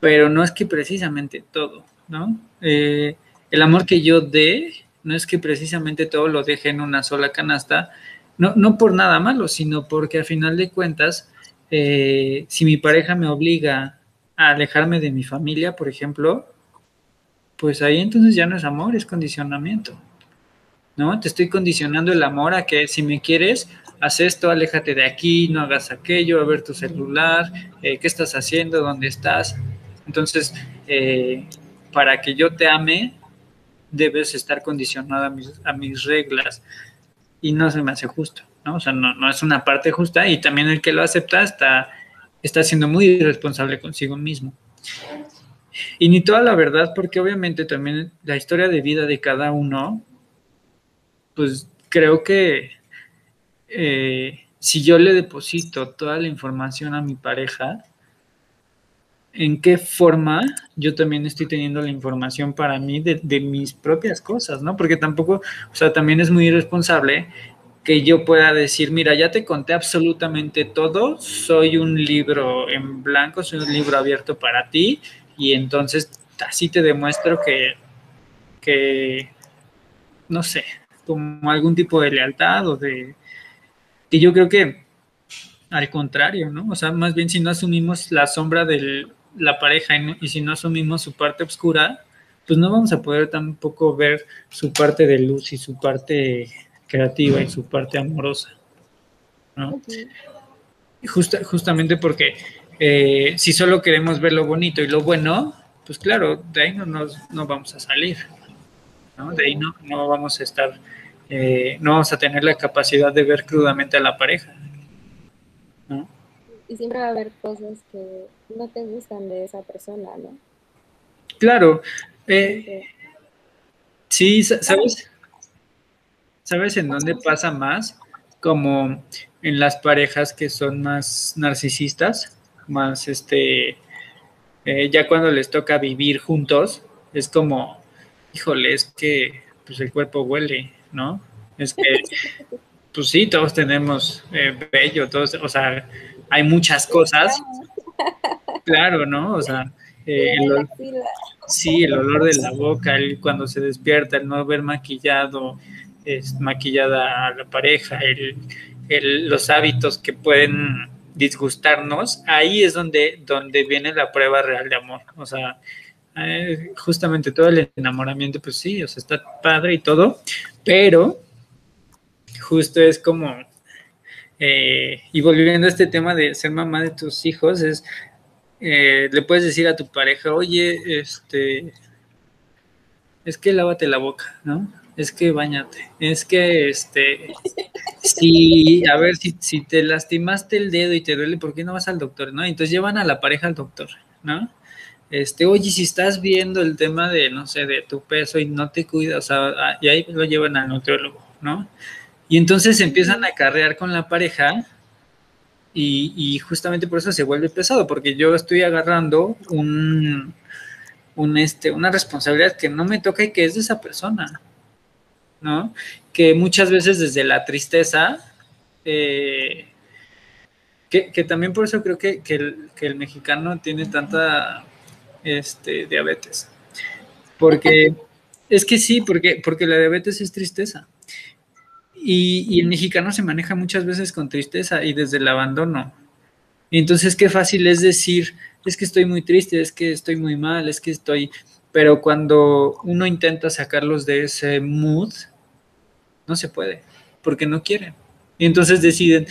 pero no es que precisamente todo, ¿no? Eh, el amor que yo dé no es que precisamente todo lo deje en una sola canasta, no, no por nada malo, sino porque a final de cuentas, eh, si mi pareja me obliga a alejarme de mi familia, por ejemplo, pues ahí entonces ya no es amor, es condicionamiento. ¿No? Te estoy condicionando el amor a que si me quieres, haz esto, aléjate de aquí, no hagas aquello, a ver tu celular, eh, qué estás haciendo, dónde estás. Entonces, eh, para que yo te ame, debes estar condicionado a mis, a mis reglas y no se me hace justo, ¿no? O sea, no, no, es una parte justa y también el que lo acepta está, está siendo muy irresponsable consigo mismo. Y ni toda la verdad, porque obviamente también la historia de vida de cada uno, pues creo que eh, si yo le deposito toda la información a mi pareja, en qué forma yo también estoy teniendo la información para mí de, mis propias cosas, ¿no? Porque tampoco, o sea, también es muy irresponsable que yo pueda decir, mira, ya te conté absolutamente todo, soy un libro en blanco, soy un libro abierto para ti, y entonces así te demuestro que, que no sé, como algún tipo de lealtad o de... Y yo creo que al contrario, ¿no? O sea, más bien si no asumimos la sombra de la pareja y, si no asumimos su parte oscura, pues no vamos a poder tampoco ver su parte de luz y su parte creativa y su parte amorosa, ¿no? justamente porque eh, si solo queremos ver lo bonito y lo bueno, pues claro, de ahí no, nos, no vamos a salir, ¿no? De ahí no, no vamos a estar, eh, no vamos a tener la capacidad de ver crudamente a la pareja. Y siempre va a haber cosas que no te gustan de esa persona, ¿no? Claro. Eh, sí, ¿sabes? ¿Sabes en dónde pasa más? Como en las parejas que son más narcisistas, más este, eh, ya cuando les toca vivir juntos, es como, híjole, es que pues el cuerpo huele, ¿no? Es que pues sí, todos tenemos eh, bello, todos, o sea, hay muchas cosas. Claro, ¿no? O sea, eh, el, sí, el olor de la boca, el, cuando se despierta, el no haber maquillado, es maquillada a la pareja, el, los hábitos que pueden disgustarnos, ahí es donde, donde viene la prueba real de amor. O sea, eh, justamente todo el enamoramiento, pues sí, o sea, está padre y todo, pero justo es como, eh, y volviendo a este tema de ser mamá de tus hijos, es, eh, le puedes decir a tu pareja, oye, este, es que lávate la boca, ¿no? Es que bañate, es que, este, si, a ver, si, te lastimaste el dedo y te duele, ¿por qué no vas al doctor, no? Entonces llevan a la pareja al doctor, ¿no? Este, oye, si estás viendo el tema de, no sé, de tu peso y no te cuidas, o sea, ah, y ahí lo llevan al nutriólogo, ¿no? Y entonces empiezan a carrear con la pareja y, justamente por eso se vuelve pesado, porque yo estoy agarrando un, un, este, una responsabilidad que no me toca y que es de esa persona, ¿no? Que muchas veces desde la tristeza, eh, que, también por eso creo que, el, que, el, mexicano tiene tanta este, diabetes, porque es que sí, porque, porque la diabetes es tristeza. Y, el mexicano se maneja muchas veces con tristeza y desde el abandono. Y entonces qué fácil es decir, es que estoy muy triste, es que estoy muy mal, es que estoy... Pero cuando uno intenta sacarlos de ese mood, no se puede, porque no quieren. Y entonces deciden,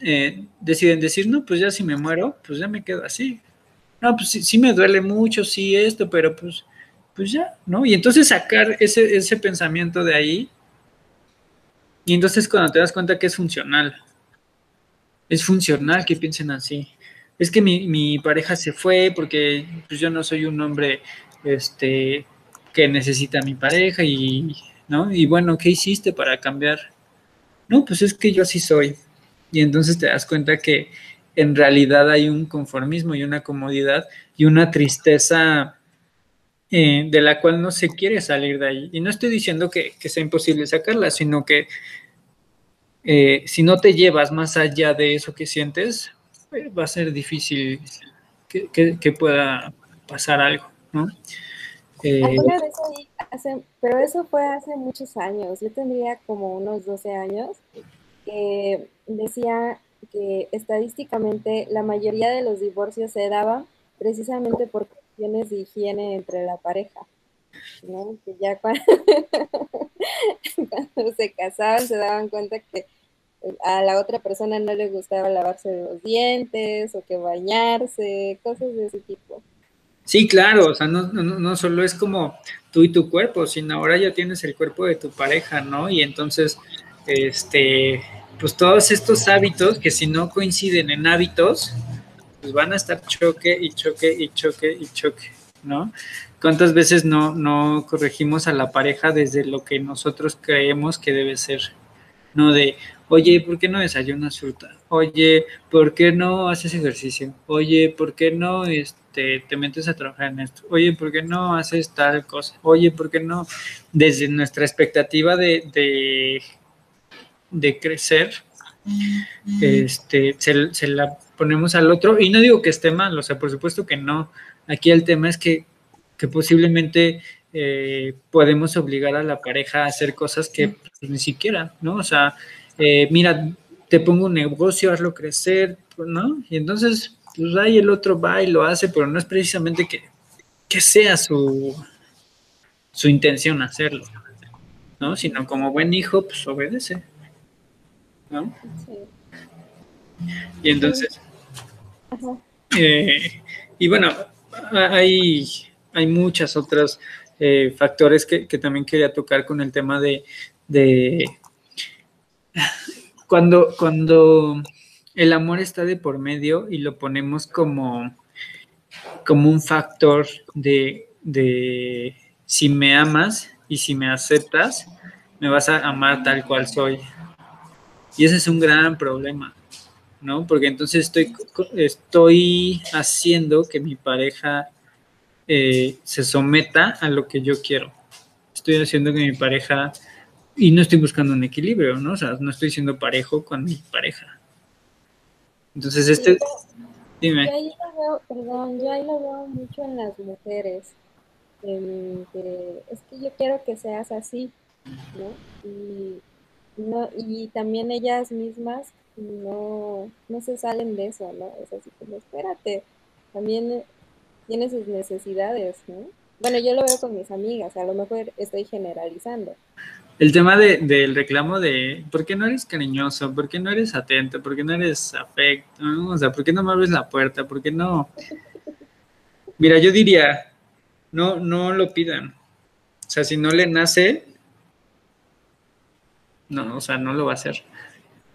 eh, deciden decir, no, pues ya si me muero, pues ya me quedo así. No, pues sí, me duele mucho, sí esto, pero pues, pues ya, ¿no? Y entonces sacar ese, ese pensamiento de ahí y entonces cuando te das cuenta que es funcional, es funcional que piensen así. Es que mi, pareja se fue porque pues, yo no soy un hombre este, que necesita a mi pareja y, ¿no? Y bueno, ¿qué hiciste para cambiar? No, pues es que yo así soy. Y entonces te das cuenta que en realidad hay un conformismo y una comodidad y una tristeza eh, de la cual no se quiere salir de ahí. Y no estoy diciendo que, sea imposible sacarla, sino que eh, si no te llevas más allá de eso que sientes, eh, va a ser difícil que, pueda pasar algo, ¿no? Pero eso fue hace muchos años. Yo tendría como unos 12 años que decía que estadísticamente la mayoría de los divorcios se daban precisamente por de higiene entre la pareja. ¿no? Que ya cuando, se casaban se daban cuenta que a la otra persona no le gustaba lavarse los dientes o que bañarse, cosas de ese tipo. Sí, claro, o sea, no, no, no solo es como tú y tu cuerpo, sino ahora ya tienes el cuerpo de tu pareja, ¿no? Y entonces, este, pues todos estos hábitos que si no coinciden en hábitos, pues van a estar choque y choque y choque y choque, ¿no? ¿Cuántas veces no, no corregimos a la pareja desde lo que nosotros creemos que debe ser? No de, oye, ¿por qué no desayunas fruta? Oye, ¿por qué no haces ejercicio? Oye, ¿por qué no este, te metes a trabajar en esto? Oye, ¿por qué no haces tal cosa? Oye, ¿por qué no? Desde nuestra expectativa de, de, de crecer, este, se, se, la ponemos al otro. Y no digo que esté mal, o sea, por supuesto que no. Aquí el tema es que, posiblemente eh, podemos obligar a la pareja a hacer cosas que pues, ni siquiera, ¿no? O sea, eh, mira, te pongo un negocio, hazlo crecer, ¿no? Y entonces, pues ahí el otro va y lo hace, pero no es precisamente que, que sea su, su intención hacerlo, ¿no? Sino como buen hijo, pues obedece, ¿no? Y entonces, eh, y bueno, hay, hay muchas otras eh, factores que, también quería tocar con el tema de, cuando, cuando el amor está de por medio y lo ponemos como, como un factor de, de si me amas y si me aceptas, me vas a amar tal cual soy. Y ese es un gran problema, ¿no? Porque entonces estoy, estoy haciendo que mi pareja eh, se someta a lo que yo quiero. Estoy haciendo que mi pareja, y no estoy buscando un equilibrio, ¿no? O sea, no estoy siendo parejo con mi pareja. Entonces, este... dime. Yo ahí lo veo, perdón, yo ahí lo veo mucho en las mujeres. es que yo quiero que seas así, ¿no? Y, no, y también ellas mismas no, no se salen de eso, ¿no? Es así como, espérate, también tiene sus necesidades, ¿no? Bueno, yo lo veo con mis amigas, a lo mejor estoy generalizando. El tema de, del reclamo de ¿por qué no eres cariñoso? ¿Por qué no eres atento? ¿Por qué no eres afecto? O sea, ¿por qué no me abres la puerta? ¿Por qué no? Mira, yo diría, no, no lo pidan. O sea, si no le nace, no, o sea, no lo va a hacer.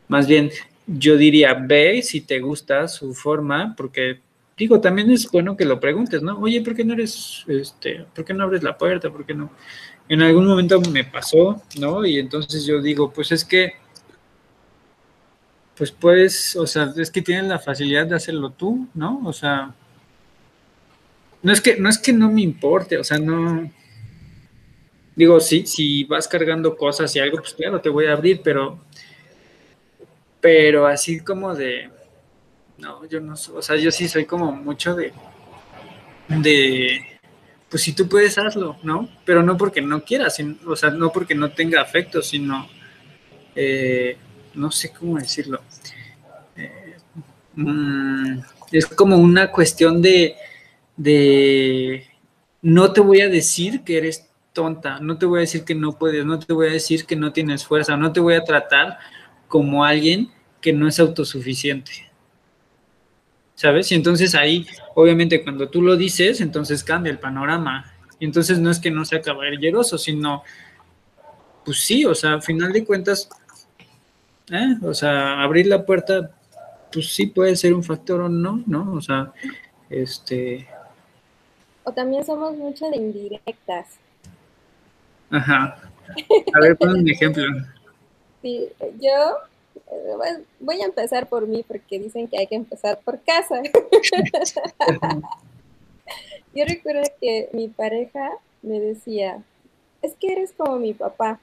Más bien, yo diría, ve si te gusta su forma, porque digo, también es bueno que lo preguntes, ¿no? Oye, ¿por qué no eres, este, por qué no abres la puerta? ¿Por qué no? En algún momento me pasó, ¿no? Y entonces yo digo, pues es que, pues puedes, o sea, es que tienes la facilidad de hacerlo tú, ¿no? O sea, no es que, no es que no me importe, o sea, no, digo, sí, si vas cargando cosas y algo, pues claro, te voy a abrir, pero, pero así como de, no, yo no, o sea, yo sí soy como mucho de, de, pues si tú puedes hazlo, ¿no? Pero no porque no quieras, o sea, no porque no tenga afecto, sino, eh, no sé cómo decirlo. Eh, mm, es como una cuestión de, de, no te voy a decir que eres tonta, no te voy a decir que no puedes, no te voy a decir que no tienes fuerza, no te voy a tratar como alguien que no es autosuficiente. ¿sabes? Y entonces ahí, obviamente, cuando tú lo dices, entonces cambia el panorama. Y entonces no es que no sea caballeroso, sino, pues sí, o sea, al final de cuentas, ¿eh? o sea, abrir la puerta, pues sí puede ser un factor o no, ¿no? O sea, este... O también somos mucho de indirectas. Ajá. A ver, pon un ejemplo. Sí, yo voy a empezar por mí porque dicen que hay que empezar por casa. Yo recuerdo que mi pareja me decía, es que eres como mi papá.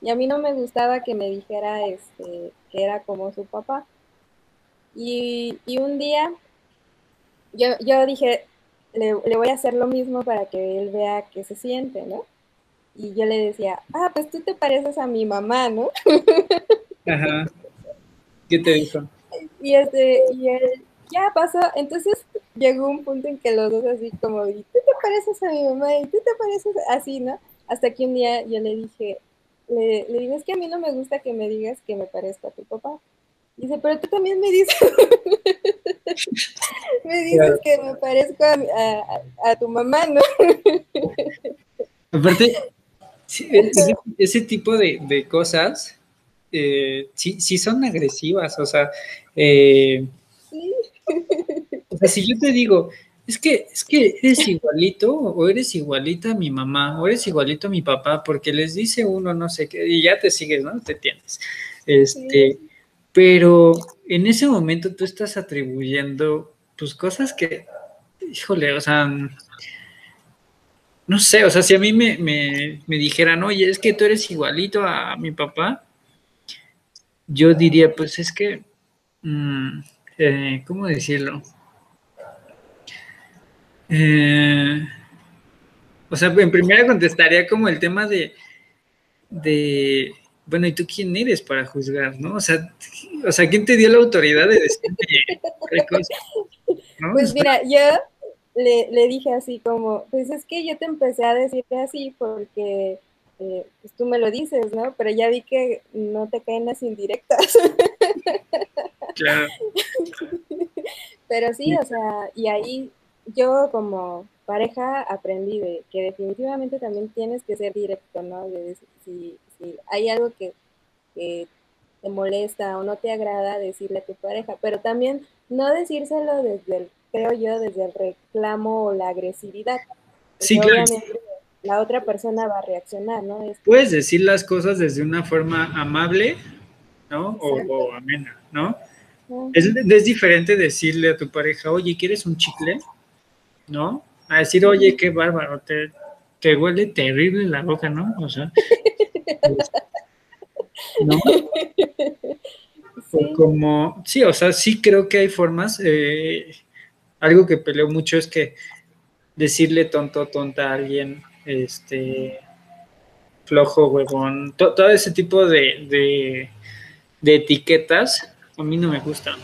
Y a mí no me gustaba que me dijera este, que era como su papá. Y, un día yo, yo dije, le, le, voy a hacer lo mismo para que él vea que se siente, ¿no? Y yo le decía, ah, pues tú te pareces a mi mamá, ¿no? Ajá. ¿Qué te dijo? Y, este, y él, ya pasó. Entonces llegó un punto en que los dos así como, y tú te pareces a mi mamá, y tú te pareces así, ¿no? Hasta que un día yo le dije, le, le digo, es que a mí no me gusta que me digas que me parezco a tu papá. dice, pero tú también me dices, me dices que me parezco a, tu mamá, ¿no? Aparte, ese, ese, tipo de, de cosas eh, sí, sí son agresivas, o sea, eh, o sea, si yo te digo, es que, es que eres igualito o eres igualita a mi mamá o eres igualito a mi papá, porque les dice uno no sé qué, y ya te sigues, ¿no? Te tienes. Este, pero en ese momento tú estás atribuyendo pues cosas que, híjole, o sea, no sé, o sea, si a mí me, me, me dijeran, oye, es que tú eres igualito a mi papá, yo diría, pues es que, mm, eh, ¿cómo decirlo? Eh, O sea, en primera contestaría como el tema de, de, bueno, ¿y tú quién eres para juzgar, no? O sea, o sea ¿quién te dio la autoridad de decirme? Pues mira, yo le, le, dije así como, pues es que yo te empecé a decir así porque eh, pues tú me lo dices, ¿no? Pero ya vi que no te caen las indirectas. Claro. Pero sí, o sea, y ahí yo como pareja aprendí de que definitivamente también tienes que ser directo, ¿no? De, si, si hay algo que, que te molesta o no te agrada, decirle a tu pareja, pero también no decírselo desde el, creo yo, desde el reclamo o la agresividad. Sí, claro. La otra persona va a reaccionar, ¿no? Puedes decir las cosas desde una forma amable, ¿no? O, amena, ¿no? Es, es, diferente decirle a tu pareja, oye, ¿quieres un chicle? ¿No? A decir, oye, qué bárbaro, te, te huele terrible la boca, ¿no? O sea, ¿no? como, sí, o sea, sí creo que hay formas. Eh, algo que peleo mucho es que decirle tonto, tonta a alguien, este, flojo, huevón, todo ese tipo de, de, etiquetas, a mí no me gustan,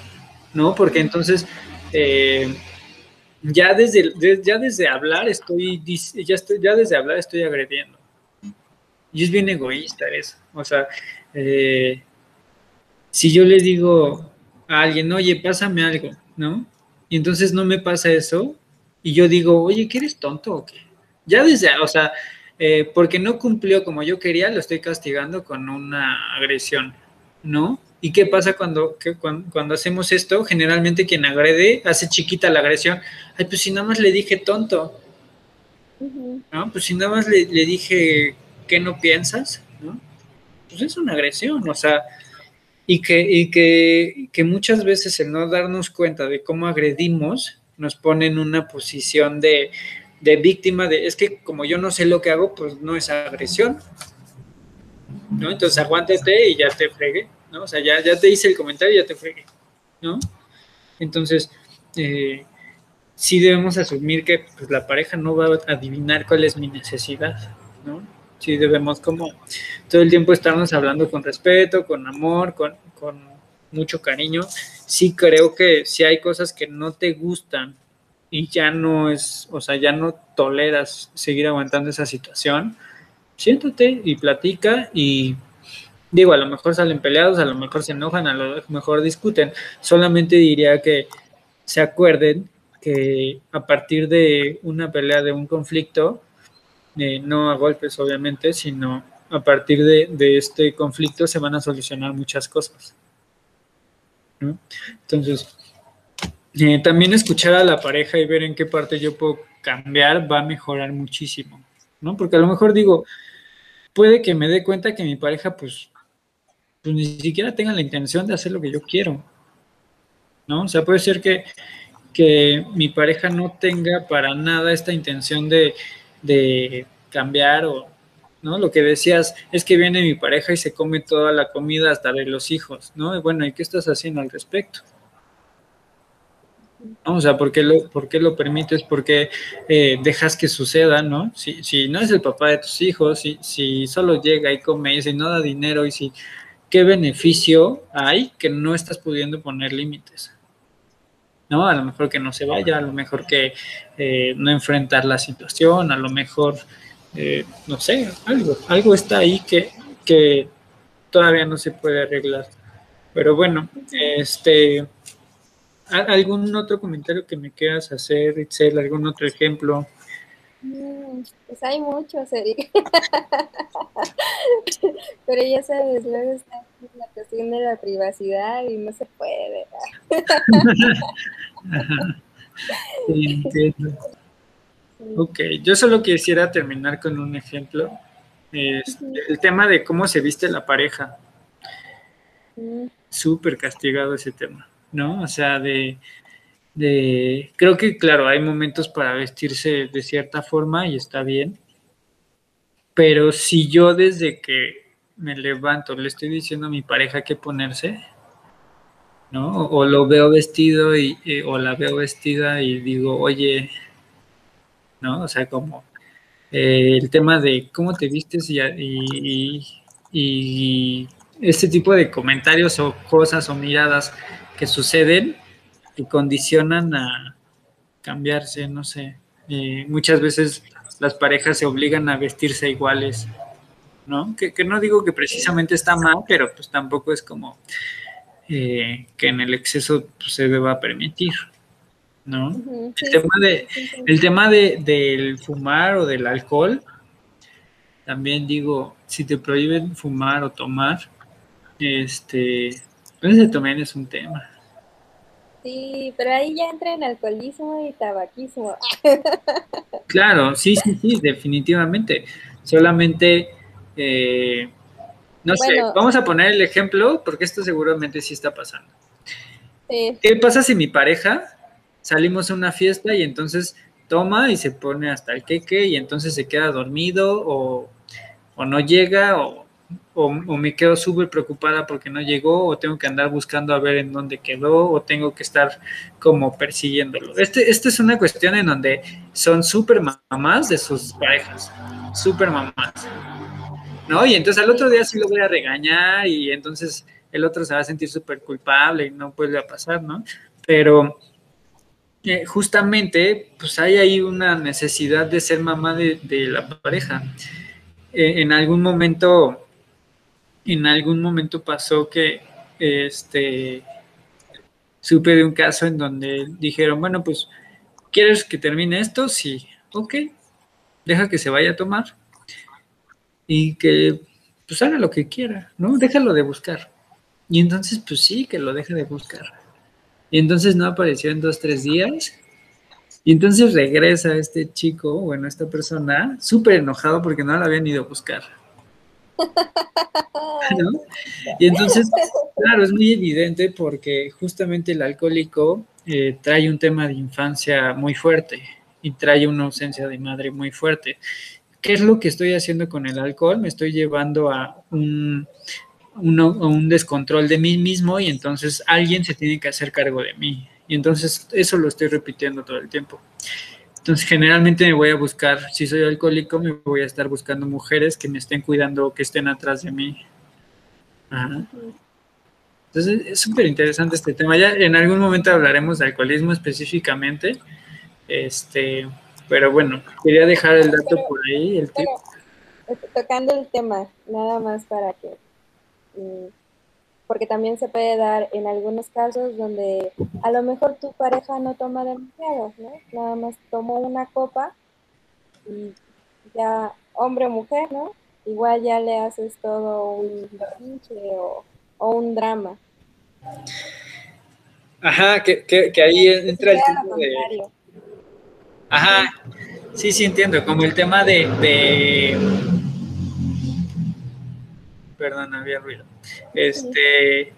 ¿no? Porque entonces, eh, ya, desde, ya desde hablar estoy, ya, desde hablar estoy agrediendo. Y es bien egoísta eso. O sea, eh, si yo le digo a alguien, oye, pásame algo, ¿no? Y entonces no me pasa eso, y yo digo, oye, ¿que eres tonto o qué? Ya desde, o sea, eh, porque no cumplió como yo quería, lo estoy castigando con una agresión, ¿no? ¿Y qué pasa cuando, cuando, hacemos esto? Generalmente quien agrede hace chiquita la agresión. Ay, pues si nada más le dije tonto, ¿no? Pues si nada más le, le dije ¿qué no piensas? ¿no? Pues es una agresión, o sea, y que, y que, que muchas veces el no darnos cuenta de cómo agredimos nos pone en una posición de, de víctima de, es que como yo no sé lo que hago, pues no es agresión, ¿no? Entonces aguántate y ya te fregué, ¿no? O sea, ya, ya te hice el comentario y ya te fregué, ¿no? Entonces, eh, sí debemos asumir que pues, la pareja no va a adivinar cuál es mi necesidad, ¿no? sí debemos como todo el tiempo estarnos hablando con respeto, con amor, con, mucho cariño. Sí creo que si hay cosas que no te gustan y ya no es, o sea, ya no toleras seguir aguantando esa situación, siéntate y platica y digo, a lo mejor salen peleados, a lo mejor se enojan, a lo mejor discuten. Solamente diría que se acuerden que a partir de una pelea, de un conflicto, eh, no a golpes obviamente, sino a partir de, este conflicto se van a solucionar muchas cosas. Entonces, también escuchar a la pareja y ver en qué parte yo puedo cambiar va a mejorar muchísimo, ¿no? Porque a lo mejor digo, puede que me dé cuenta que mi pareja, pues, pues ni siquiera tenga la intención de hacer lo que yo quiero, ¿no? O sea, puede ser que, que mi pareja no tenga para nada esta intención de, de cambiar o, ¿no? Lo que decías es que viene mi pareja y se come toda la comida hasta de los hijos, ¿no? Bueno, ¿y qué estás haciendo al respecto? O sea, ¿por qué lo, por qué lo permites? ¿Por qué eh, dejas que suceda, no? Si, si no es el papá de tus hijos, si, si solo llega y come y si no da dinero y si, ¿qué beneficio hay que no estás pudiendo poner límites? ¿no? A lo mejor que no se vaya, a lo mejor que eh, no enfrentar la situación, a lo mejor, eh, no sé, algo, algo está ahí que, que todavía no se puede arreglar. Pero bueno, este, ¿algún otro comentario que me quieras hacer, Itzel? ¿Algún otro ejemplo? Mm, pues hay muchos, Eric. Pero ya sabes, luego está la cuestión de la privacidad y no se puede. Ok, yo solo quisiera terminar con un ejemplo. el tema de cómo se viste la pareja. Mm. Súper castigado ese tema, ¿no? O sea, de de, creo que claro, hay momentos para vestirse de cierta forma y está bien, pero si yo desde que me levanto le estoy diciendo a mi pareja qué ponerse, ¿no? O lo veo vestido y, o la veo vestida y digo, oye, ¿no? O sea, como, eh, el tema de cómo te vistes y, y, y, este tipo de comentarios o cosas o miradas que suceden y condicionan a cambiarse, no sé. Eh, muchas veces las parejas se obligan a vestirse iguales, ¿no? Que, no digo que precisamente está mal, pero pues tampoco es como eh, que en el exceso pues, se deba permitir, ¿no? el, tema de, el tema de, del fumar o del alcohol, también digo, si te prohíben fumar o tomar, este, ese también es un tema. Sí, pero ahí ya entra en alcoholismo y tabaquismo. Claro, sí, sí, sí, definitivamente. Solamente, eh, no sé, vamos a poner el ejemplo porque esto seguramente sí está pasando. ¿Qué pasa si mi pareja salimos a una fiesta y entonces toma y se pone hasta el queque y entonces se queda dormido o, o no llega o o, me quedo súper preocupada porque no llegó, o tengo que andar buscando a ver en dónde quedó, o tengo que estar como persiguiéndolo. Este, esta es una cuestión en donde son súper mamás de sus parejas, súper mamás, ¿no? Y entonces al otro día sí lo voy a regañar y entonces el otro se va a sentir súper culpable y no puede pasar, ¿no? Pero eh, justamente, pues hay ahí una necesidad de ser mamá de, la pareja. Eh, en algún momento en algún momento pasó que este supe de un caso en donde dijeron, bueno, pues, ¿quieres que termine esto? Sí, ok, deja que se vaya a tomar y que pues haga lo que quiera, ¿no? Déjalo de buscar. Y entonces, pues sí, que lo deje de buscar. Y entonces no apareció en dos, tres días. Y entonces regresa este chico, bueno, esta persona, súper enojado porque no la habían ido a buscar. Y entonces, claro, es muy evidente porque justamente el alcohólico eh, trae un tema de infancia muy fuerte y trae una ausencia de madre muy fuerte. ¿Qué es lo que estoy haciendo con el alcohol? Me estoy llevando a un, un descontrol de mí mismo y entonces alguien se tiene que hacer cargo de mí. Y entonces eso lo estoy repitiendo todo el tiempo. Entonces, generalmente me voy a buscar, si soy alcohólico, me voy a estar buscando mujeres que me estén cuidando, que estén atrás de mí. Entonces, es súper interesante este tema. Ya en algún momento hablaremos de alcoholismo específicamente. Este, pero bueno, quería dejar el dato por ahí. El tocando el tema, nada más para que mm, porque también se puede dar en algunos casos donde a lo mejor tu pareja no toma demasiado, ¿no? Nada más tomó una copa y ya hombre o mujer, ¿no? Igual ya le haces todo un pinche o, un drama. Ajá, que, que, ahí entra el tema de... Ajá, sí, sí entiendo, como el tema de perdón, había ruido. Este,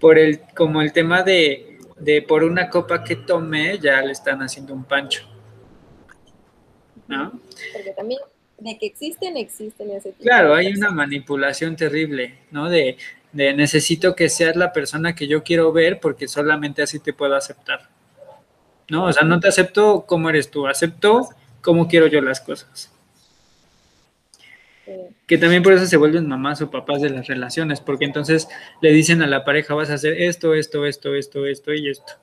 por el, como el tema de, de por una copa que tomé, ya le están haciendo un pancho. ¿No? Porque también de que existen, existen ese tipo Claro, hay una manipulación terrible, ¿no? De, de necesito que seas la persona que yo quiero ver porque solamente así te puedo aceptar. ¿No? O sea, no te acepto como eres tú, acepto cómo quiero yo las cosas. Que también por eso se vuelven mamás o papás de las relaciones, porque entonces le dicen a la pareja, vas a hacer esto, esto, esto, esto, esto y esto.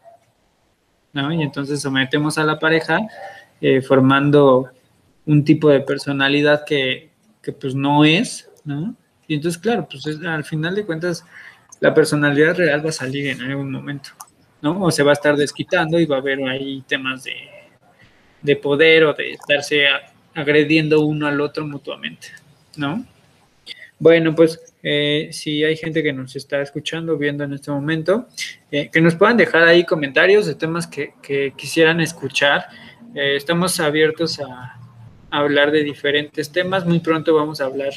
¿No? Y entonces sometemos a la pareja eh, formando un tipo de personalidad que, pues no es, ¿no? Y entonces, claro, pues al final de cuentas, la personalidad real va a salir en algún momento, ¿no? O se va a estar desquitando y va a haber ahí temas de, de poder o de estarse agrediendo uno al otro mutuamente. ¿No? Bueno, pues eh, si hay gente que nos está escuchando, viendo en este momento, eh, que nos puedan dejar ahí comentarios de temas que, quisieran escuchar. Eh, estamos abiertos a, hablar de diferentes temas. Muy pronto vamos a hablar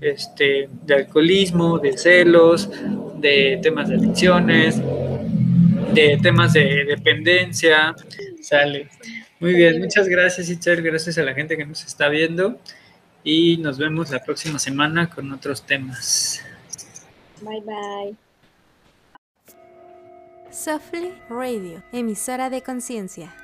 este, de alcoholismo, de celos, de temas de adicciones, de temas de dependencia. Sale. Muy bien, muchas gracias, Itzel. Gracias a la gente que nos está viendo y nos vemos la próxima semana con otros temas. Bye bye. Softly Radio, emisora de conciencia.